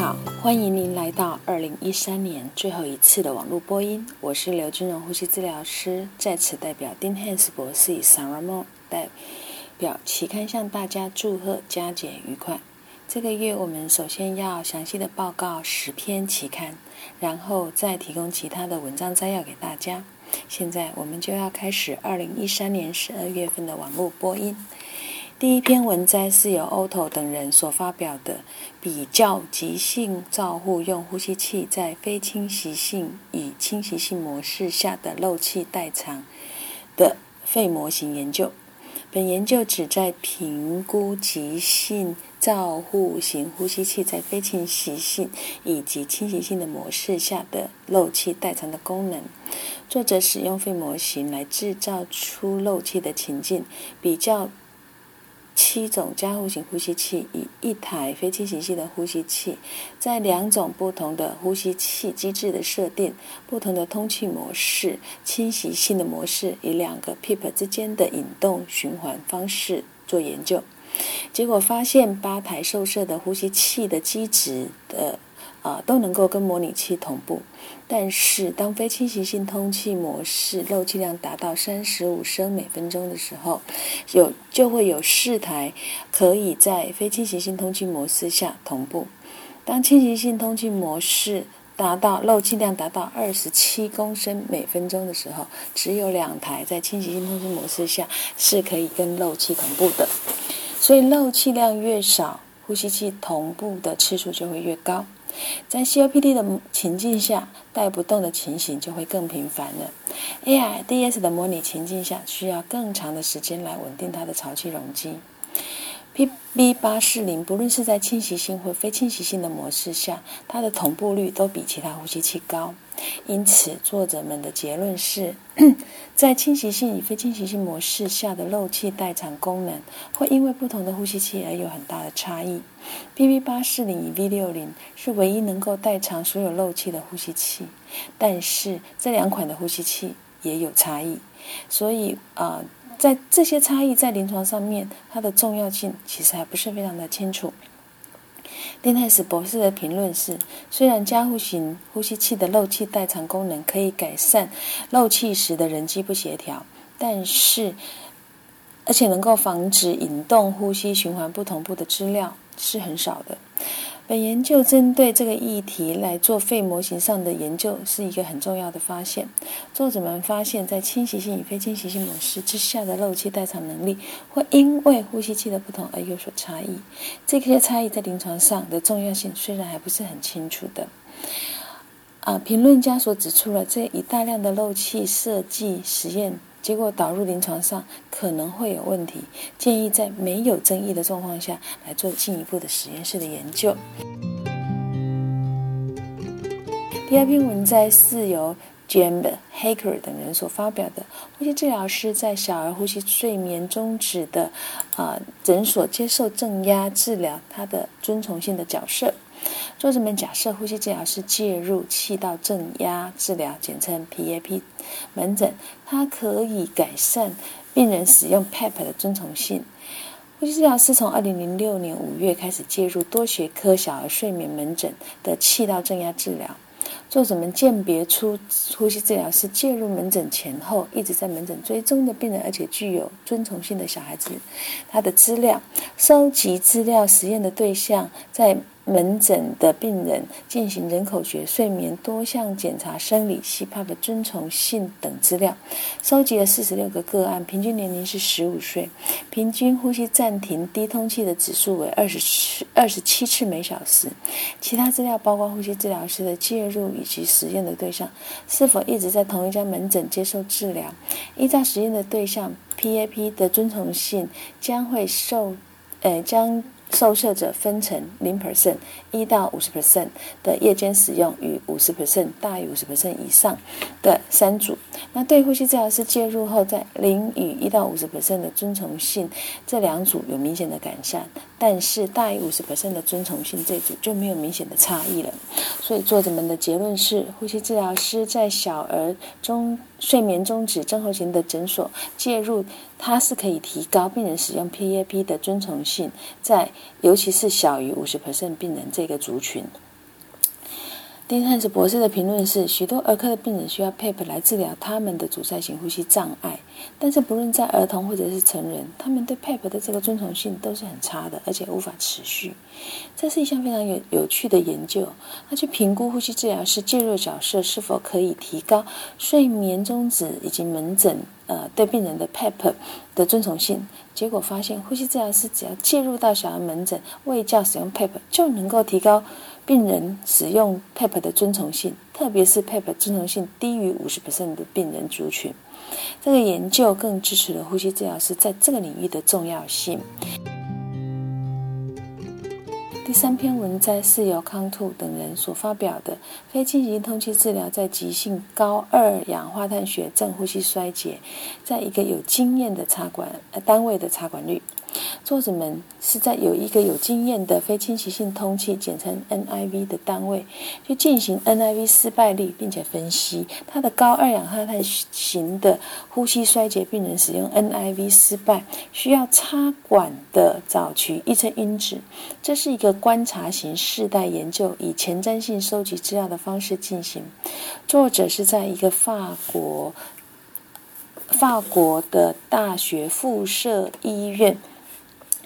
好，欢迎您来到二零一三年最后一次的网络播音。我是刘金荣呼吸治疗师，在此代表丁汉斯博士与 Sarah Mo 代表期刊向大家祝贺佳节愉快。这个月我们首先要详细的报告十篇期刊，然后再提供其他的文章摘要给大家。现在我们就要开始二零一三年十二月份的网络播音。第一篇文摘是由 Otto 等人所发表的，比较急性照护用呼吸器在非侵袭性与侵袭性模式下的漏气代偿的肺模型研究。本研究旨在评估急性照护型呼吸器在非侵袭性以及侵袭性的模式下的漏气代偿的功能。作者使用肺模型来制造出漏气的情境，比较。七种加护型呼吸器与一台非侵袭性的呼吸器，在两种不同的呼吸器机制的设定、不同的通气模式、侵袭性的模式与两个 PEEP 之间的引动循环方式做研究。结果发现，八台受试的呼吸器的机制的。啊，都能够跟模拟器同步，但是当非侵袭性通气模式漏气量达到三十五升每分钟的时候，有就会有四台可以在非侵袭性通气模式下同步。当侵袭性通气模式达到漏气量达到二十七公升每分钟的时候，只有两台在侵袭性通气模式下是可以跟漏气同步的。所以漏气量越少，呼吸器同步的次数就会越高。在 COPD 的情境下，带不动的情形就会更频繁了。AIDS 的模拟情境下，需要更长的时间来稳定它的潮气容积。PB 八四零，不论是在侵袭性或非侵袭性的模式下，它的同步率都比其他呼吸器高。因此，作者们的结论是，在侵袭性与非侵袭性模式下的漏气代偿功能，会因为不同的呼吸器而有很大的差异。PB 八四零与 V 六零是唯一能够代偿所有漏气的呼吸器，但是这两款的呼吸器也有差异。所以啊。在这些差异在临床上面，它的重要性其实还不是非常的清楚。丁泰斯博士的评论是：虽然加护型呼吸器的漏气代偿功能可以改善漏气时的人机不协调，但是而且能够防止引动呼吸循环不同步的资料是很少的。本研究针对这个议题来做肺模型上的研究，是一个很重要的发现。作者们发现，在侵袭性与非侵袭性模式之下的漏气代偿能力，会因为呼吸器的不同而有所差异。这些差异在临床上的重要性虽然还不是很清楚的。啊，评论家所指出了这一大量的漏气设计实验。结果导入临床上可能会有问题，建议在没有争议的状况下来做进一步的实验室的研究。第二篇文摘是由 James Hacker 等人所发表的，呼吸治疗师在小儿呼吸睡眠终止的啊诊所接受正压治疗，他的遵从性的角色。作者们假设呼吸治疗师介入气道正压治疗，简称 PAP 门诊，它可以改善病人使用 PAP 的遵从性。呼吸治疗师从2006年5月开始介入多学科小儿睡眠门诊的气道正压治疗。作者们鉴别出呼吸治疗师介入门诊前后一直在门诊追踪的病人，而且具有遵从性的小孩子，他的资料收集资料实验的对象在。门诊的病人进行人口学、睡眠多项检查、生理、细胞的遵从性等资料，收集了四十六个个案，平均年龄是十五岁，平均呼吸暂停低通气的指数为二十次、二十七次每小时。其他资料包括呼吸治疗师的介入以及实验的对象是否一直在同一家门诊接受治疗。依照实验的对象 PAP 的遵从性将会受，呃将。受摄者分成零 percent 一到五十 percent 的夜间使用与五十 percent 大于五十 percent 以上的三组。那对呼吸治疗师介入后，在零与一到五十 percent 的遵从性这两组有明显的改善，但是大于五十 percent 的遵从性这组就没有明显的差异了。所以作者们的结论是，呼吸治疗师在小儿中睡眠终止症候群的诊所介入，它是可以提高病人使用 PAP 的遵从性，在尤其是小于五十 percent 病人这个族群。丁汉斯博士的评论是：许多儿科的病人需要 PEP 来治疗他们的阻塞型呼吸障碍，但是不论在儿童或者是成人，他们对 PEP 的这个遵从性都是很差的，而且无法持续。这是一项非常有有趣的研究，他去评估呼吸治疗师介入角色是否可以提高睡眠中止以及门诊呃对病人的 PEP 的遵从性。结果发现，呼吸治疗师只要介入到小儿门诊未教使用 PEP，就能够提高。病人使用 PEP 的遵从性，特别是 PEP 遵从性低于五十的病人族群，这个研究更支持了呼吸治疗师在这个领域的重要性。第三篇文摘是由康兔等人所发表的非进行通气治疗在急性高二氧化碳血症呼吸衰竭，在一个有经验的插管单位的插管率。作者们是在有一个有经验的非侵袭性通气（简称 NIV） 的单位去进行 NIV 失败率，并且分析他的高二氧化碳型的呼吸衰竭病人使用 NIV 失败需要插管的早期预测因子。这是一个观察型世代研究，以前瞻性收集资料的方式进行。作者是在一个法国法国的大学附设医院。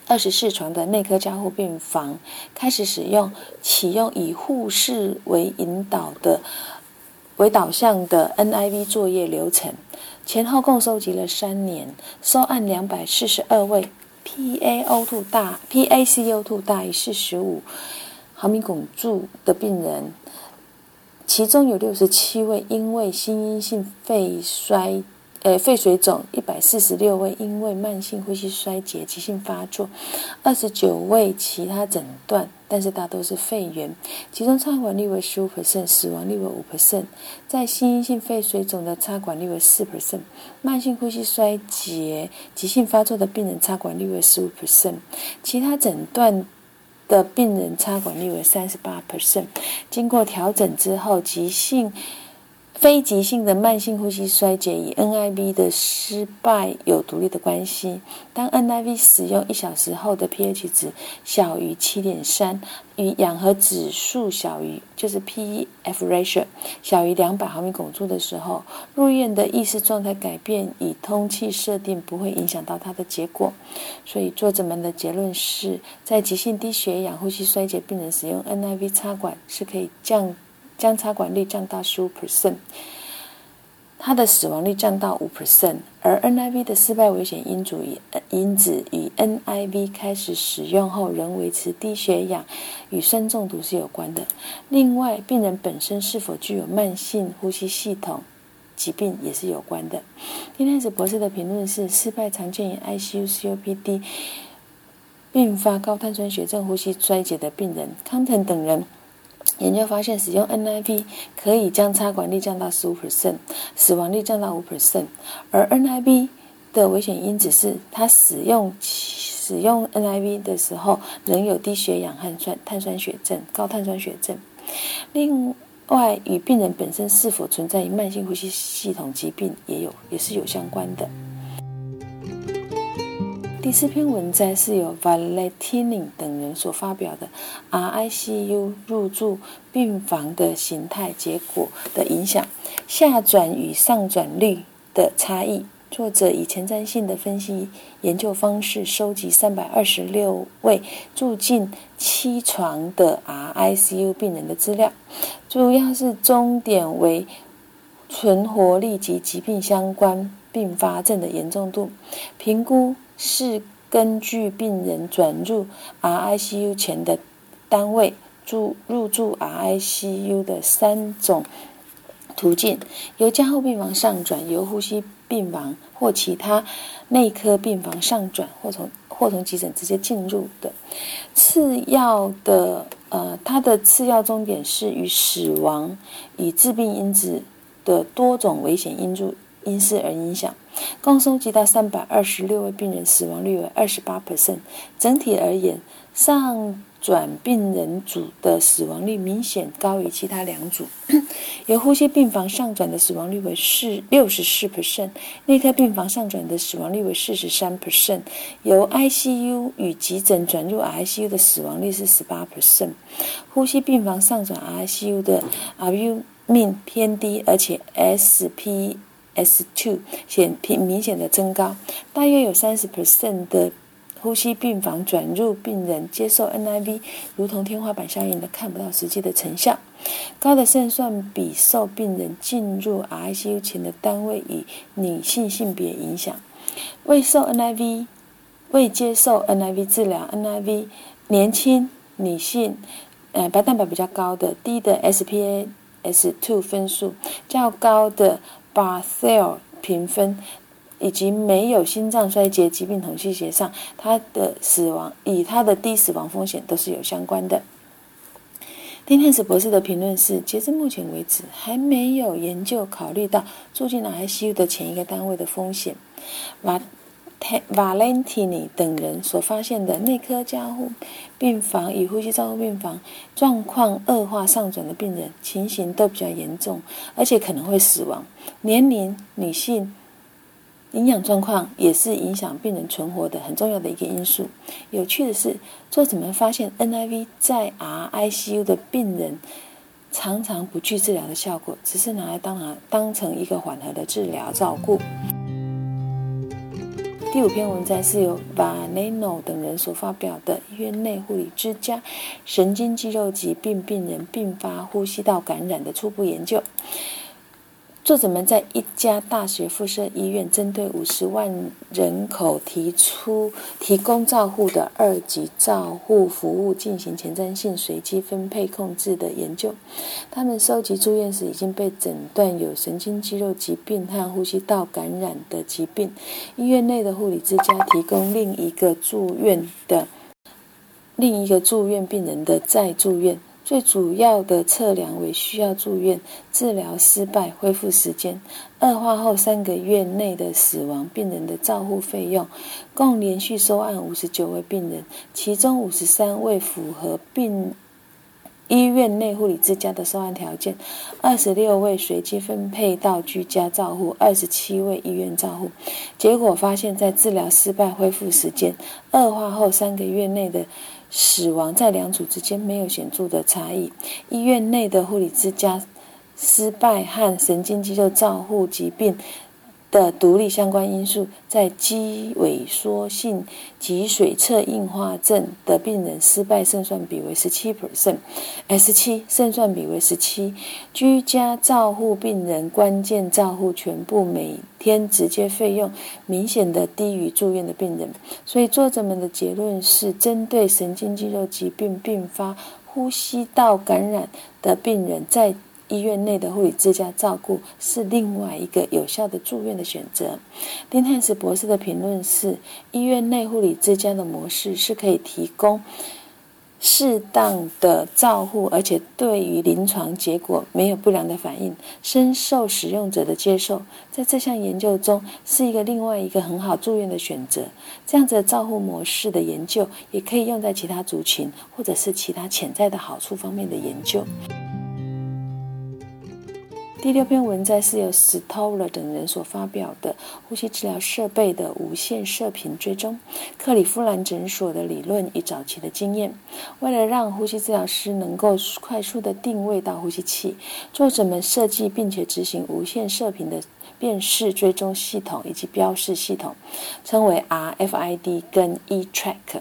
二十四床的内科加护病房开始使用启用以护士为引导的为导向的 NIV 作业流程，前后共收集了三年，收案两百四十二位 PaO2 大 PaCO2 大于四十五毫米汞柱的病人，其中有六十七位因为心因性肺衰。呃，肺水肿一百四十六位，因为慢性呼吸衰竭急性发作，二十九位其他诊断，但是大多是肺炎，其中插管率为十五 percent，死亡率为五 percent。在心因性肺水肿的插管率为四 percent，慢性呼吸衰竭急性发作的病人插管率为十五 percent，其他诊断的病人插管率为三十八 percent。经过调整之后，急性。非急性的慢性呼吸衰竭与 NIV 的失败有独立的关系。当 NIV 使用一小时后的 pH 值小于七点三，与氧合指数小于就是 PEF ratio 小于两百毫米汞柱的时候，入院的意识状态改变与通气设定不会影响到它的结果。所以作者们的结论是在急性低血氧呼吸衰竭病人使用 NIV 插管是可以降。将插管率降到十五 percent，它的死亡率降到五 percent，而 NIV 的失败危险因子与因子与 NIV 开始使用后仍维持低血氧与酸中毒是有关的。另外，病人本身是否具有慢性呼吸系统疾病也是有关的。丁天子博士的评论是：失败常见于 ICU COPD 并发高碳酸血症呼吸衰竭的病人。康腾等人。研究发现，使用 NIV 可以将插管率降到十五 percent，死亡率降到五 percent。而 NIV 的危险因子是，它使用使用 NIV 的时候，仍有低血氧和酸碳酸血症、高碳酸血症。另外，与病人本身是否存在慢性呼吸系统疾病也有也是有相关的。第四篇文摘是由 Valentini 等人所发表的 RICU 入住病房的形态结果的影响下转与上转率的差异。作者以前瞻性的分析研究方式，收集三百二十六位住进七床的 RICU 病人的资料，主要是终点为存活率及疾病相关并发症的严重度评估。是根据病人转入 RICU 前的单位住入住 RICU 的三种途径：由加护病房上转，由呼吸病房或其他内科病房上转，或从或从急诊直接进入的。次要的呃，它的次要终点是与死亡与致病因子的多种危险因素因素而影响。共收集到三百二十六位病人，死亡率为二十八 percent。整体而言，上转病人组的死亡率明显高于其他两组。由呼吸病房上转的死亡率为四六十四 percent，内科病房上转的死亡率为四十三 percent，由 ICU 与急诊转入 ICU 的死亡率是十八 percent。呼吸病房上转 ICU 的 RU 命偏低，而且 SP。S two 显明明显的增高，大约有三十 percent 的呼吸病房转入病人接受 NIV，如同天花板效应的看不到实际的成效。高的胜算比受病人进入 ICU 前的单位与女性性别影响。未受 NIV、未接受 NIV 治疗，NIV 年轻女性，呃，白蛋白比较高的，低的 SPA S two 分数较高的。把 cell 评分以及没有心脏衰竭疾病统计学上，他的死亡与他的低死亡风险都是有相关的。丁汉斯博士的评论是：截至目前为止，还没有研究考虑到住进 ICU 的前一个单位的风险。瓦伦提尼等人所发现的内科加护病房与呼吸照护病房状况恶化上转的病人，情形都比较严重，而且可能会死亡。年龄、女性、营养状况也是影响病人存活的很重要的一个因素。有趣的是，作者们发现 NIV 在 RICU 的病人常常不具治疗的效果，只是拿来当啊当成一个缓和的治疗照顾。第五篇文章是由 Vaneno 等人所发表的《院内护理之家：神经肌肉疾病病人并发呼吸道感染的初步研究》。作者们在一家大学附设医院，针对五十万人口提出提供照护的二级照护服务进行前瞻性随机分配控制的研究。他们收集住院时已经被诊断有神经肌肉疾病和呼吸道感染的疾病。医院内的护理之家提供另一个住院的另一个住院病人的再住院。最主要的测量为需要住院、治疗失败、恢复时间、恶化后三个月内的死亡病人的照护费用。共连续收案五十九位病人，其中五十三位符合病医院内护理之家的收案条件，二十六位随机分配到居家照护，二十七位医院照护。结果发现，在治疗失败、恢复时间、恶化后三个月内的。死亡在两组之间没有显著的差异。医院内的护理之家失败和神经肌肉照护疾病的独立相关因素，在肌萎缩性脊髓侧硬化症的病人失败胜算比为十七 percent，S 七胜算比为十七。居家照护病人关键照护全部每天直接费用明显的低于住院的病人，所以作者们的结论是：针对神经肌肉疾病并发呼吸道感染的病人，在医院内的护理之家照顾是另外一个有效的住院的选择。丁汉斯博士的评论是：医院内护理之家的模式是可以提供。适当的照护，而且对于临床结果没有不良的反应，深受使用者的接受，在这项研究中是一个另外一个很好住院的选择。这样子的照护模式的研究，也可以用在其他族群或者是其他潜在的好处方面的研究。第六篇文章是由 Stoller 等人所发表的呼吸治疗设备的无线射频追踪，克里夫兰诊所的理论与早期的经验。为了让呼吸治疗师能够快速的定位到呼吸器，作者们设计并且执行无线射频的辨识追踪系统以及标示系统，称为 RFID 跟 eTrack。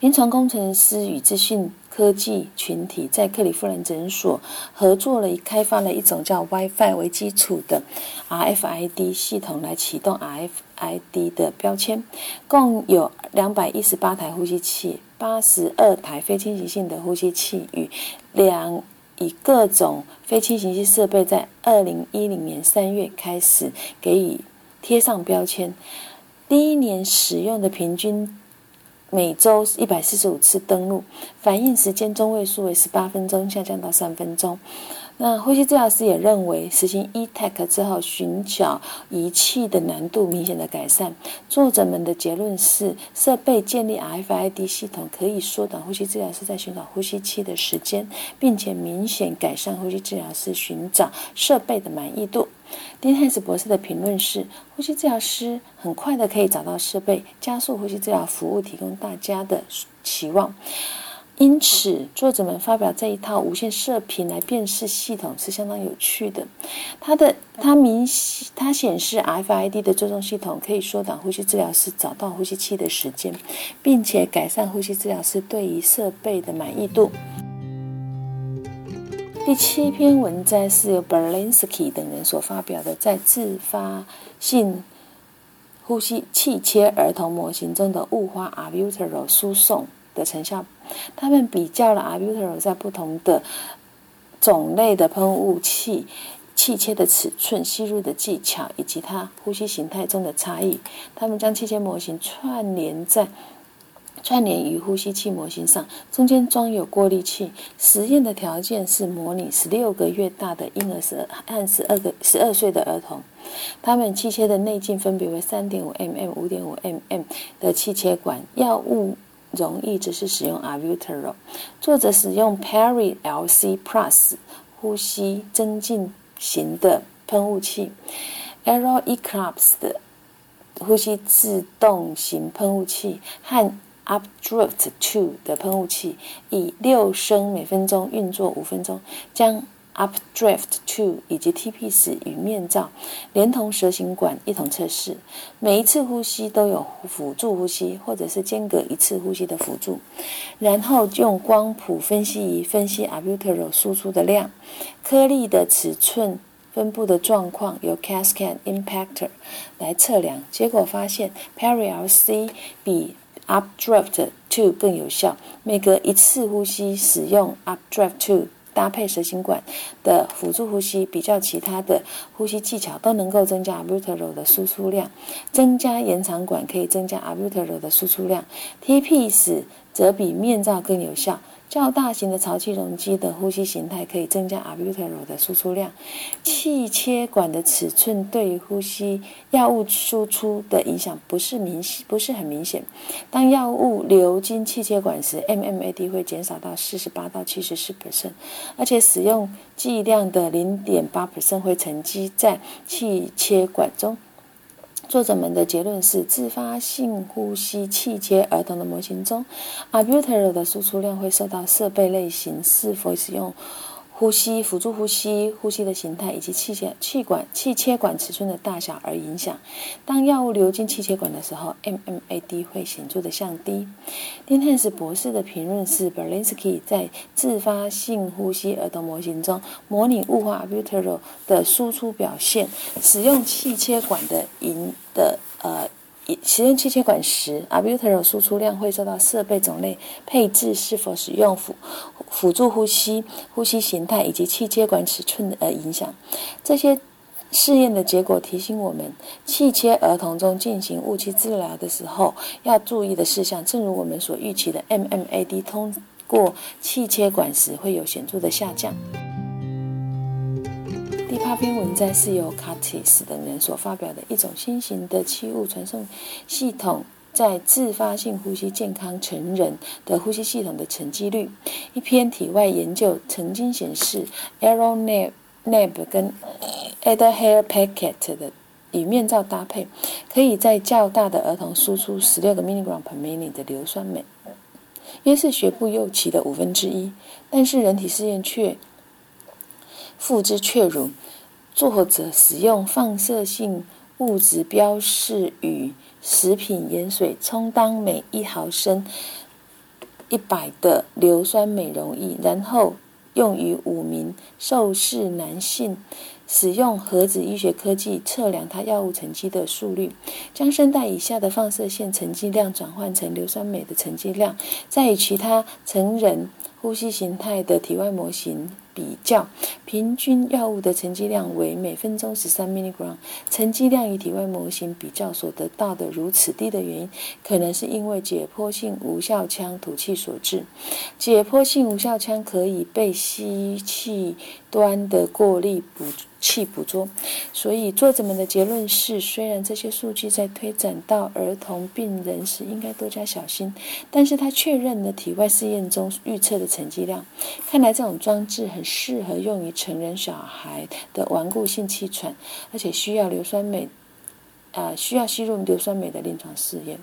临床工程师与资讯。科技群体在克利夫兰诊所合作了，开发了一种叫 WiFi 为基础的 RFID 系统来启动 RFID 的标签。共有两百一十八台呼吸器、八十二台非侵袭性的呼吸器与两以各种非侵袭性设备，在二零一零年三月开始给予贴上标签。第一年使用的平均。每周一百四十五次登录，反应时间中位数为十八分钟，下降到三分钟。那呼吸治疗师也认为，实行 E-TAC 之后，寻找仪器的难度明显的改善。作者们的结论是，设备建立 RFID 系统可以缩短呼吸治疗师在寻找呼吸器的时间，并且明显改善呼吸治疗师寻找设备的满意度。丁汉斯博士的评论是：呼吸治疗师很快的可以找到设备，加速呼吸治疗服务提供大家的期望。因此，作者们发表这一套无线射频来辨识系统是相当有趣的。它的它明它显示 FID 的追踪系统可以缩短呼吸治疗师找到呼吸器的时间，并且改善呼吸治疗师对于设备的满意度。第七篇文章是由 Berlinsky 等人所发表的，在自发性呼吸气切儿童模型中的雾化 Albuterol 输送的成效。他们比较了 Albuterol 在不同的种类的喷雾器气切的尺寸、吸入的技巧以及它呼吸形态中的差异。他们将气切模型串联在。串联于呼吸器模型上，中间装有过滤器。实验的条件是模拟十六个月大的婴儿十和十二个十二岁的儿童，他们气切的内径分别为三点五 mm、五点五 mm 的气切管。药物容易只是使用 Albuterol。作者使用 Perry LC Plus 呼吸增进型的喷雾器，Aero Eclipse 的呼吸自动型喷雾器和。Updraft Two 的喷雾器以六升每分钟运作五分钟，将 Updraft Two 以及 TPS 与面罩连同蛇形管一同测试。每一次呼吸都有辅助呼吸，或者是间隔一次呼吸的辅助。然后用光谱分析仪分析 Abutero 输出的量、颗粒的尺寸、分布的状况，由 Cascade Impactor 来测量。结果发现 Peri L C 比 Updraft Two 更有效。每隔一次呼吸使用 Updraft Two 搭配蛇形管的辅助呼吸，比较其他的呼吸技巧，都能够增加 Albuterol 的输出量。增加延长管可以增加 Albuterol 的输出量。TPS 则比面罩更有效。较大型的潮气容积的呼吸形态可以增加 Albuterol 的输出量。气切管的尺寸对于呼吸药物输出的影响不是明显，不是很明显。当药物流经气切管时，MMAD 会减少到四十八到七十四 percent，而且使用剂量的零点八 percent 会沉积在气切管中。作者们的结论是：自发性呼吸气切儿童的模型中 a b u t e r 的输出量会受到设备类型是否使用。呼吸辅助呼吸、呼吸的形态以及气切气管气切管尺寸的大小而影响。当药物流进气切管的时候，MMAD 会显著的降低。丁汉斯博士的评论是：Berlinsky 在自发性呼吸儿童模型中模拟雾化 utero 的输出表现，使用气切管的引的呃。使用气切管时，Albuterol 输出量会受到设备种类、配置是否使用辅辅助呼吸、呼吸形态以及气切管尺寸的影响。这些试验的结果提醒我们，气切儿童中进行雾气治疗的时候要注意的事项。正如我们所预期的，MMAD 通过气切管时会有显著的下降。第八篇文章是由 Curtis 等人所发表的一种新型的气雾传送系统在自发性呼吸健康成人的呼吸系统的沉积率。一篇体外研究曾经显示 a r o n a b Nab 跟 Adhair Packet 的与面罩搭配，可以在较大的儿童输出十六个 milligram per minute 的硫酸镁，约是学部幼期的五分之一。但是人体试验却复之却如，作者使用放射性物质标示与食品盐水充当每一毫升一百的硫酸镁溶液，然后用于五名受试男性，使用核子医学科技测量他药物沉积的速率，将声带以下的放射线沉积量转换成硫酸镁的沉积量，再与其他成人呼吸形态的体外模型。比较，平均药物的沉积量为每分钟十三 milligram。沉积量与体外模型比较所得到的如此低的原因，可能是因为解剖性无效腔吐气所致。解剖性无效腔可以被吸气端的过滤补气捕捉，所以作者们的结论是：虽然这些数据在推展到儿童病人时应该多加小心，但是他确认了体外试验中预测的成绩量。看来这种装置很适合用于成人小孩的顽固性气喘，而且需要硫酸镁，啊，需要吸入硫酸镁的临床试验。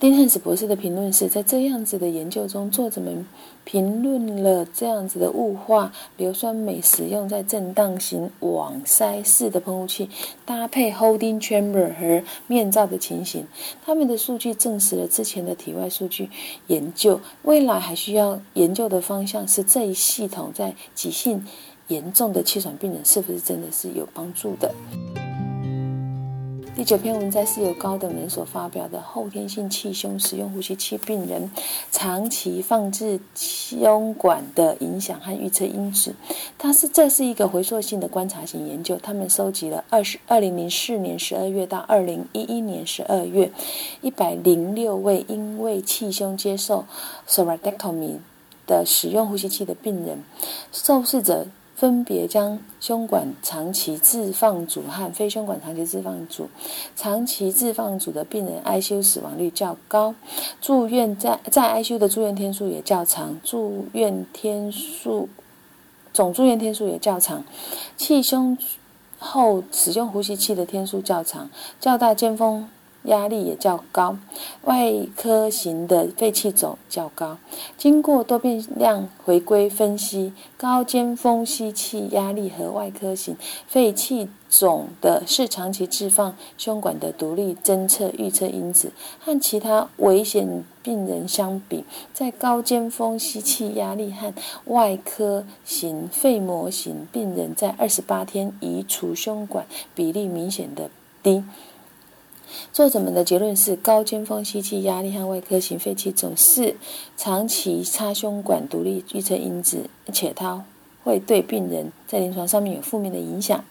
丁汉斯博士的评论是在这样子的研究中，作者们评论了这样子的雾化硫酸镁使用在震荡型网塞式的喷雾器搭配 holding chamber 和面罩的情形。他们的数据证实了之前的体外数据研究。未来还需要研究的方向是这一系统在急性严重的气喘病人是不是真的是有帮助的。第九篇文摘是由高等人所发表的后天性气胸使用呼吸器病人长期放置胸管的影响和预测因子。它是这是一个回溯性的观察型研究，他们收集了二十二零零四年十二月到二零一一年十二月一百零六位因为气胸接受 thoracotomy 的使用呼吸器的病人受试者。分别将胸管长期置放组和非胸管长期置放组，长期置放组的病人 ICU 死亡率较高，住院在在 ICU 的住院天数也较长，住院天数总住院天数也较长，气胸后使用呼吸器的天数较长，较大尖峰。压力也较高，外科型的肺气肿较高。经过多变量回归分析，高尖峰吸气压力和外科型肺气肿的是长期置放胸管的独立侦测预测因子，和其他危险病人相比，在高尖峰吸气压力和外科型肺模型病人在二十八天移除胸管比例明显的低。作者们的结论是：高尖峰吸气压力和外科型肺气肿是长期插胸管独立预测因子，且它会对病人在临床上面有负面的影响。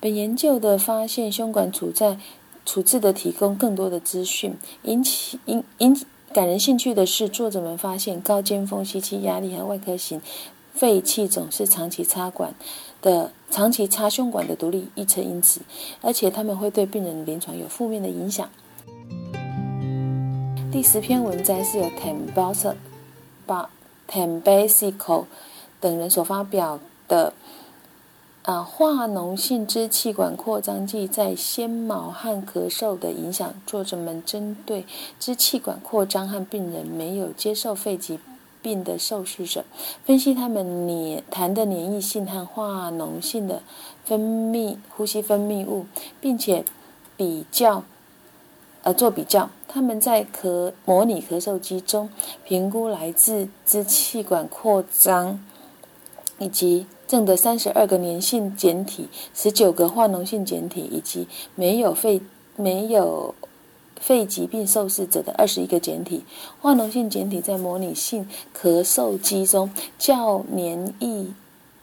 本研究的发现，胸管处在处置的提供更多的资讯。引起引引感人兴趣的是，作者们发现高尖峰吸气压力和外科型肺气肿是长期插管。的长期插胸管的独立预测因子，而且他们会对病人临床有负面的影响。第十篇文摘是由 Tambasa、Tambasico 等人所发表的。啊，化脓性支气管扩张剂在纤毛和咳嗽的影响。作者们针对支气管扩张和病人没有接受肺疾。病的受试者分析他们黏痰的黏液性和化脓性的分泌呼吸分泌物，并且比较呃做比较。他们在咳模拟咳嗽机中评估来自支气管扩张以及正的三十二个粘性简体、十九个化脓性简体以及没有肺没有。肺疾病受试者的二十一个简体化脓性简体在模拟性咳嗽机中较粘液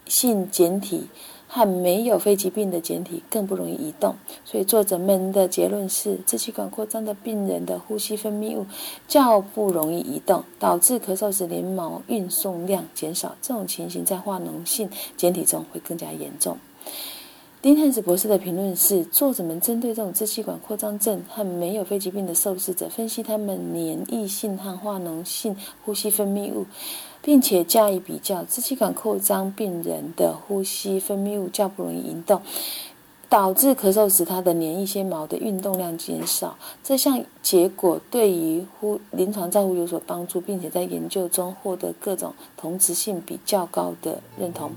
性简体和没有肺疾病的简体更不容易移动，所以作者们的结论是：支气管扩张的病人的呼吸分泌物较不容易移动，导致咳嗽时黏毛运送量减少。这种情形在化脓性简体中会更加严重。丁汉斯博士的评论是：作者们针对这种支气管扩张症和没有肺疾病的受试者，分析他们黏液性和化脓性呼吸分泌物，并且加以比较。支气管扩张病人的呼吸分泌物较不容易移动，导致咳嗽时他的黏液纤毛的运动量减少。这项结果对于呼临床照护有所帮助，并且在研究中获得各种同质性比较高的认同。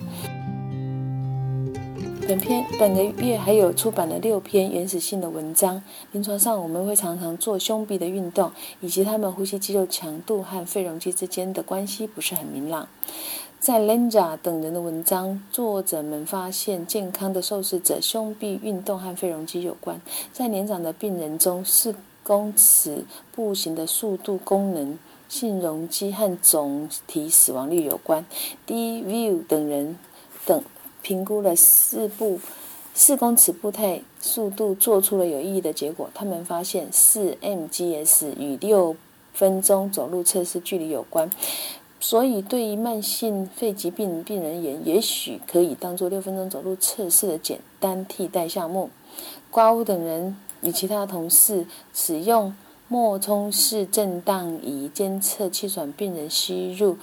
本篇本个月还有出版了六篇原始性的文章。临床上我们会常常做胸壁的运动，以及他们呼吸肌肉强度和肺容积之间的关系不是很明朗。在 Lenza 等人的文章，作者们发现健康的受试者胸壁运动和肺容积有关。在年长的病人中，四公尺步行的速度功能性容积和总体死亡率有关。D. View 等人等评估了四步四公尺步态速度，做出了有意义的结果。他们发现四 mgs 与六分钟走路测试距离有关。所以，对于慢性肺疾病病人也也许可以当做六分钟走路测试的简单替代项目。瓜乌等人与其他同事使用脉冲式震荡仪监测气喘病人吸入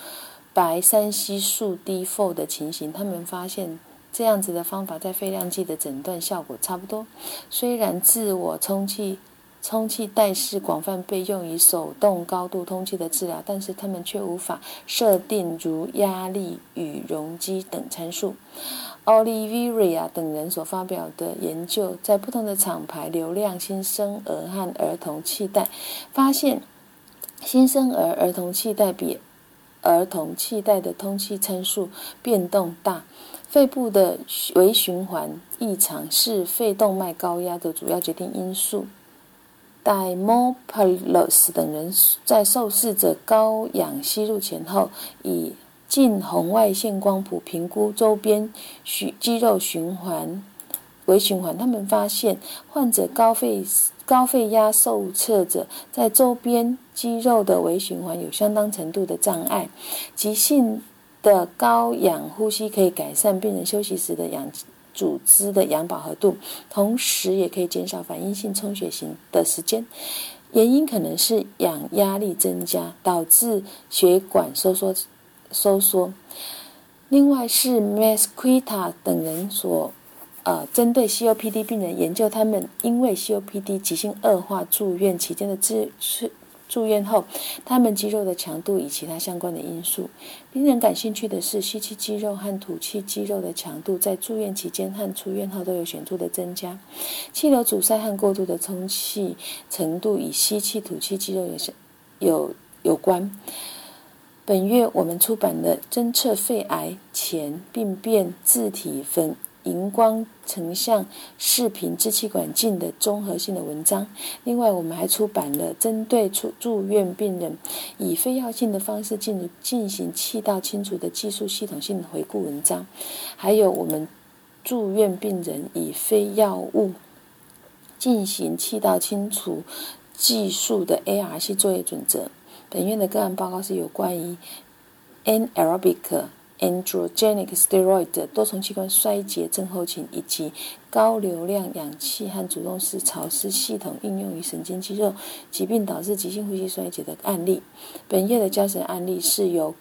白三烯素 D4 的情形，他们发现这样子的方法在肺量计的诊断效果差不多。虽然自我充气。充气袋式广泛被用于手动高度通气的治疗，但是他们却无法设定如压力与容积等参数。Oliveira 等人所发表的研究，在不同的厂牌流量新生儿和儿童气袋发现，新生儿儿童气袋比儿童气袋的通气参数变动大。肺部的微循环异常是肺动脉高压的主要决定因素。戴莫帕勒斯等人在受试者高氧吸入前后，以近红外线光谱评估周边肌肉循环微循环。他们发现，患者高肺高肺压受测者在周边肌肉的微循环有相当程度的障碍。急性的高氧呼吸可以改善病人休息时的氧。组织的氧饱和度，同时也可以减少反应性充血型的时间。原因可能是氧压力增加导致血管收缩收缩。另外是 Masquita 等人所呃针对 COPD 病人研究，他们因为 COPD 急性恶化住院期间的治住院后，他们肌肉的强度与其他相关的因素。令人感兴趣的是，吸气肌肉和吐气肌肉的强度在住院期间和出院后都有显著的增加。气流阻塞和过度的充气程度与吸气、吐气肌肉有有有关。本月我们出版了侦测肺癌前病变自体分。荧光成像视频支气管镜的综合性的文章。另外，我们还出版了针对住住院病人以非药性的方式进进行气道清除的技术系统性的回顾文章。还有我们住院病人以非药物进行气道清除技术的 ARC 作业准则。本院的个案报告是有关于 anaerobic。Androgenic steroid 多重器官衰竭症候群以及高流量氧气和主动式潮湿系统应用于神经肌肉疾病导致急性呼吸衰竭的案例。本页的教学案例是由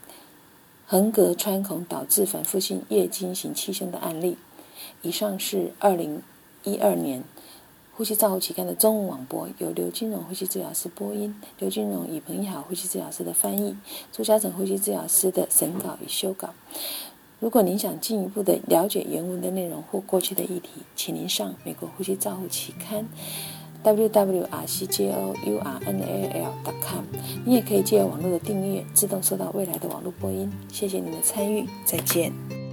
横膈穿孔导致反复性夜惊型气胸的案例。以上是二零一二年。呼吸照护期刊的中文网播由刘金荣呼吸治疗师播音，刘金荣与彭一豪呼吸治疗师的翻译，朱嘉成呼吸治疗师的审稿与修稿。如果您想进一步的了解原文的内容或过去的议题，请您上美国呼吸照护期刊 www.rcjournal.com。你也可以借网络的订阅，自动收到未来的网络播音。谢谢您的参与，再见。